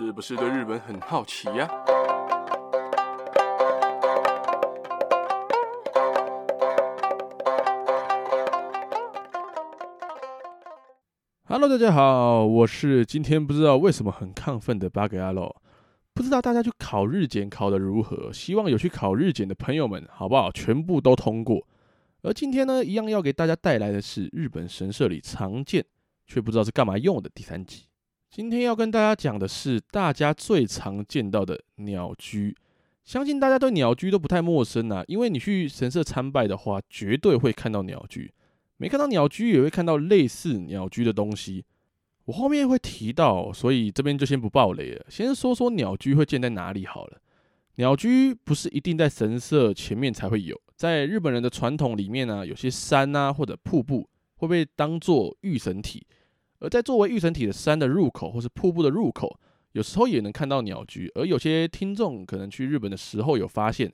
是不是对日本很好奇呀？Hello，大家好，我是今天不知道为什么很亢奋的八格阿洛。不知道大家去考日检考的如何？希望有去考日检的朋友们，好不好？全部都通过。而今天呢，一样要给大家带来的是日本神社里常见却不知道是干嘛用的第三集。今天要跟大家讲的是大家最常见到的鸟居，相信大家对鸟居都不太陌生啊，因为你去神社参拜的话，绝对会看到鸟居，没看到鸟居也会看到类似鸟居的东西。我后面会提到，所以这边就先不爆雷了，先说说鸟居会建在哪里好了。鸟居不是一定在神社前面才会有，在日本人的传统里面呢，有些山啊或者瀑布会被当作御神体。而在作为御神体的山的入口或是瀑布的入口，有时候也能看到鸟居。而有些听众可能去日本的时候有发现，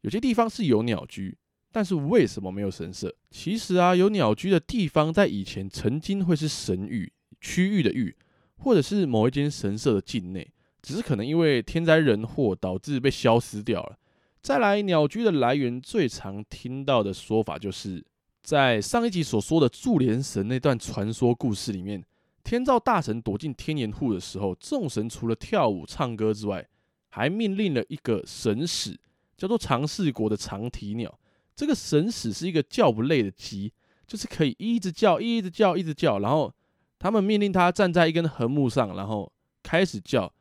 有些地方是有鸟居，但是为什么没有神社？其实啊，有鸟居的地方在以前曾经会是神域区域的域，或者是某一间神社的境内，只是可能因为天灾人祸导致被消失掉了。再来，鸟居的来源最常听到的说法就是。在上一集所说的注连神那段传说故事里面，天照大神躲进天岩户的时候，众神除了跳舞唱歌之外，还命令了一个神使，叫做长世国的长啼鸟。这个神使是一个叫不累的鸡，就是可以一直叫，一直叫，一直叫。然后他们命令他站在一根横木上，然后开始叫，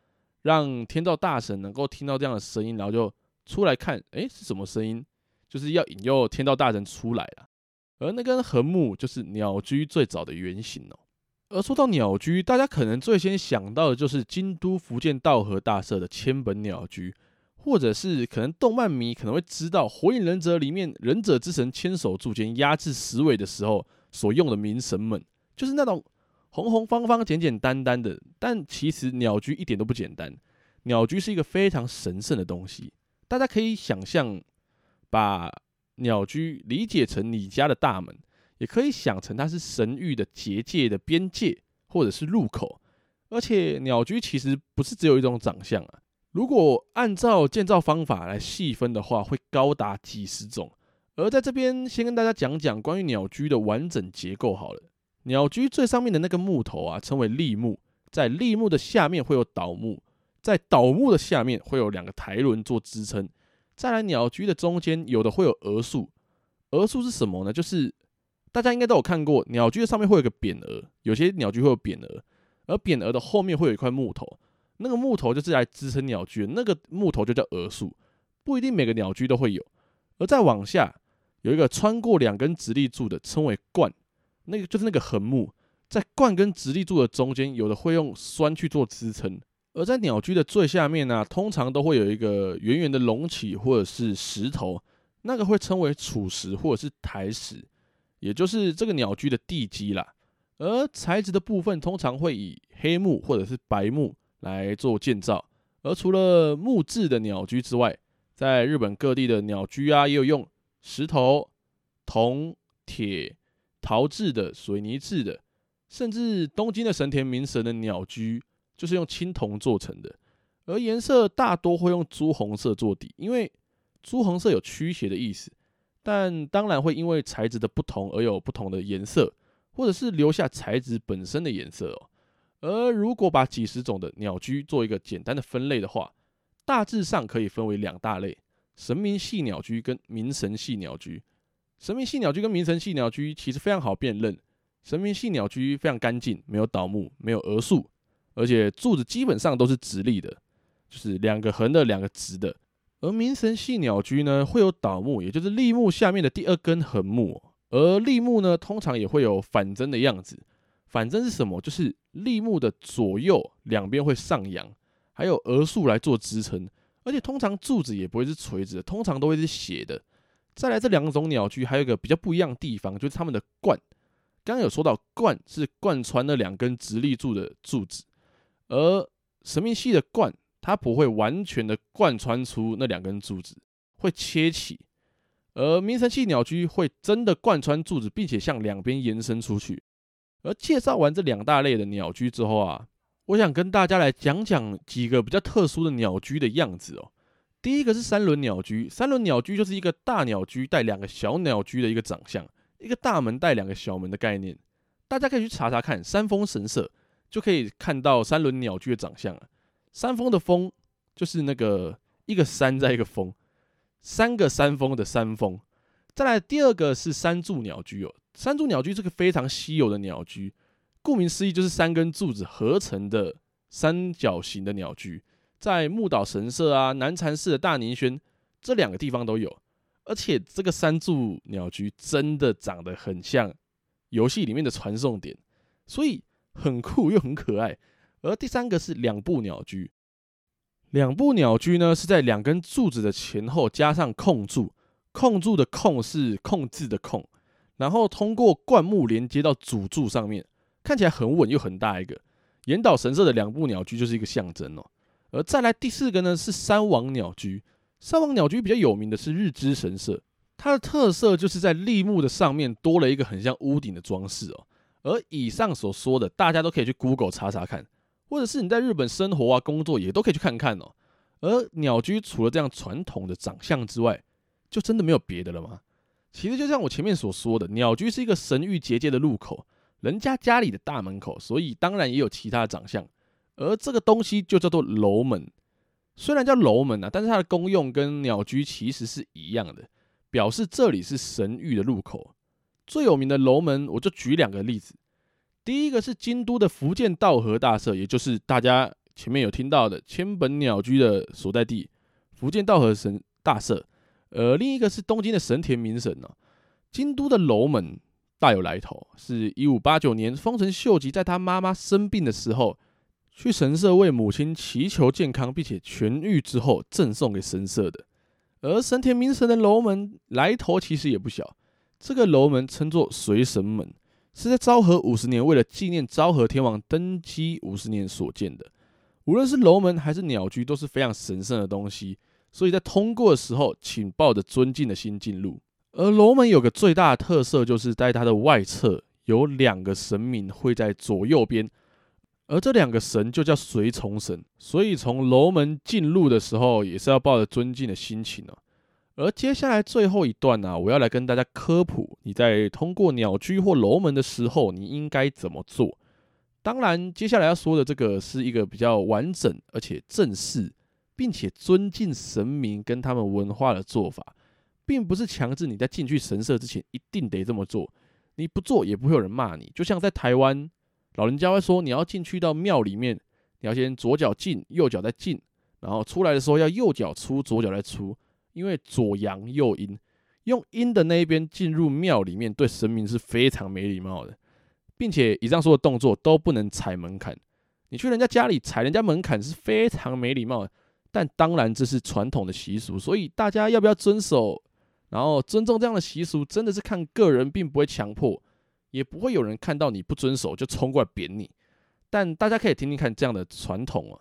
让天照大神能够听到这样的声音，然后就出来看，诶，是什么声音？就是要引诱天照大神出来了。而那根横木就是鸟居最早的原型哦。而说到鸟居，大家可能最先想到的就是京都福建道和大社的千本鸟居，或者是可能动漫迷可能会知道《火影忍者》里面忍者之神千手柱间压制十尾的时候所用的冥神门，就是那种红红方方、简简单单的。但其实鸟居一点都不简单，鸟居是一个非常神圣的东西。大家可以想象把。鸟居理解成你家的大门，也可以想成它是神域的结界的边界或者是入口。而且鸟居其实不是只有一种长相啊，如果按照建造方法来细分的话，会高达几十种。而在这边先跟大家讲讲关于鸟居的完整结构好了。鸟居最上面的那个木头啊，称为立木，在立木的下面会有倒木，在倒木的下面会有两个台轮做支撑。再来，鸟居的中间有的会有额树，额树是什么呢？就是大家应该都有看过，鸟居的上面会有个匾额，有些鸟居会有匾额，而匾额的后面会有一块木头，那个木头就是来支撑鸟居的，那个木头就叫额树，不一定每个鸟居都会有。而再往下有一个穿过两根直立柱的，称为冠，那个就是那个横木，在冠跟直立柱的中间，有的会用栓去做支撑。而在鸟居的最下面呢、通常都会有一个圆圆的隆起或者是石头，那个会称为础石或者是台石，也就是这个鸟居的地基啦。而材质的部分通常会以黑木或者是白木来做建造。而除了木质的鸟居之外，在日本各地的鸟居啊，也有用石头、铜、铁、陶制的、水泥制的，甚至东京的神田明神的鸟居。就是用青铜做成的，而颜色大多会用朱红色做底，因为朱红色有驱邪的意思。但当然会因为材质的不同而有不同的颜色，或者是留下材质本身的颜色哦。而如果把几十种的鸟居做一个简单的分类的话，大致上可以分为两大类：神明系鸟居跟冥神系鸟居。神明系鸟居跟冥神系鸟居其实非常好辨认，神明系鸟居非常干净，没有倒木，没有额树。而且柱子基本上都是直立的，就是两个横的，两个直的。而明神系鸟居呢，会有倒木，也就是立木下面的第二根横木。而立木呢，通常也会有反针的样子。反针是什么？就是立木的左右两边会上扬，还有额树来做支撑。而且通常柱子也不会是垂直的，通常都会是斜的。再来，这两种鸟居还有一个比较不一样的地方，就是它们的冠。刚刚有说到，冠是贯穿那两根直立柱的柱子。而神明系的冠，它不会完全的贯穿出那两根柱子，会切起；而明神系鸟居会真的贯穿柱子，并且向两边延伸出去。而介绍完这两大类的鸟居之后啊，我想跟大家来讲讲几个比较特殊的鸟居的样子哦。第一个是三轮鸟居，三轮鸟居就是一个大鸟居带两个小鸟居的一个长相，一个大门带两个小门的概念。大家可以去查查看山峰神社，就可以看到三轮鸟居的长相啊。山峰的峰就是那个一个山在一个峰，三个山峰的山峰。再来第二个是三柱鸟居哦，三柱鸟居是个非常稀有的鸟居，顾名思义就是三根柱子合成的三角形的鸟居。在木岛神社啊、南禅寺的大宁轩这两个地方都有，而且这个三柱鸟居真的长得很像游戏里面的传送点，所以很酷又很可爱。而第三个是两步鸟居，两步鸟居呢是在两根柱子的前后加上控柱，控柱的控是控制的控，然后通过灌木连接到主柱上面，看起来很稳又很大一个。岩岛神社的两步鸟居就是一个象征哦。而再来第四个呢是三王鸟居，三王鸟居比较有名的是日之神社，它的特色就是在立木的上面多了一个很像屋顶的装饰哦。而以上所说的，大家都可以去 Google 查查看，或者是你在日本生活啊、工作也都可以去看看哦。而鸟居除了这样传统的长相之外，就真的没有别的了吗？其实就像我前面所说的，鸟居是一个神域结界的入口，人家家里的大门口，所以当然也有其他的长相。而这个东西就叫做楼门，虽然叫楼门啊，但是它的功用跟鸟居其实是一样的，表示这里是神域的入口。最有名的楼门，我就举两个例子。第一个是京都的伏见稻荷大社，也就是大家前面有听到的千本鸟居的所在地——伏见稻荷神大社。而另一个是东京的神田明神哦。京都的楼门大有来头，是一五八九年丰臣秀吉在他妈妈生病的时候。去神社为母亲祈求健康，并且痊愈之后赠送给神社的。而神田明神的楼门来头其实也不小，这个楼门称作随神门，是在昭和五十年为了纪念昭和天皇登基五十年所建的。无论是楼门还是鸟居，都是非常神圣的东西，所以在通过的时候，请抱着尊敬的心进入。而楼门有个最大的特色，就是在它的外侧有两个神明会在左右边。而这两个神就叫随从神，所以从楼门进入的时候，也是要抱着尊敬的心情哦。而接下来最后一段呢，我要来跟大家科普，你在通过鸟居或楼门的时候，你应该怎么做。当然，接下来要说的这个是一个比较完整而且正式，并且尊敬神明跟他们文化的做法，并不是强制你在进去神社之前一定得这么做，你不做也不会有人骂你。就像在台湾。老人家会说，你要进去到庙里面，你要先左脚进，右脚再进，然后出来的时候要右脚出，左脚再出，因为左阳右阴，用阴的那一边进入庙里面，对神明是非常没礼貌的，并且以上所有动作都不能踩门槛。你去人家家里踩人家门槛是非常没礼貌的，但当然这是传统的习俗，所以大家要不要遵守，然后尊重这样的习俗，真的是看个人，并不会强迫。也不会有人看到你不遵守就冲过来扁你，但大家可以听听看这样的传统啊。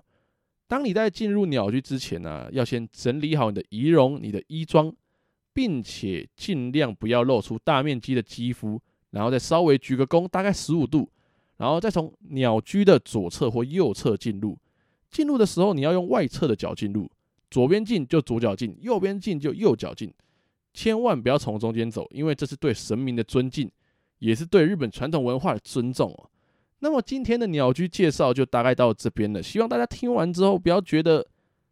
当你在进入鸟居之前呢、要先整理好你的仪容、你的衣装，并且尽量不要露出大面积的肌肤，然后再稍微鞠个躬，大概十五度，然后再从鸟居的左侧或右侧进入。进入的时候，你要用外侧的脚进入，左边进就左脚进，右边进就右脚进，千万不要从中间走，因为这是对神明的尊敬。也是对日本传统文化的尊重哦。那么今天的鸟居介绍就大概到这边了。希望大家听完之后不要觉得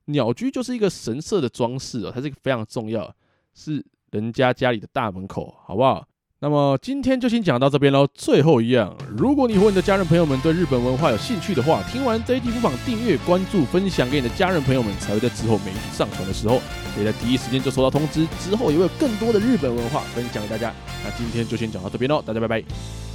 鸟居就是一个神社的装饰哦，它是一个非常重要，是人家家里的大门口，好不好？那么今天就先讲到这边喽。最后一样，如果你和你的家人朋友们对日本文化有兴趣的话，听完这一集不妨订阅、关注、分享给你的家人朋友们，才会在之后每一集上传的时候，可以在第一时间就收到通知。之后也会有更多的日本文化分享给大家。那今天就先讲到这边喽，大家拜拜。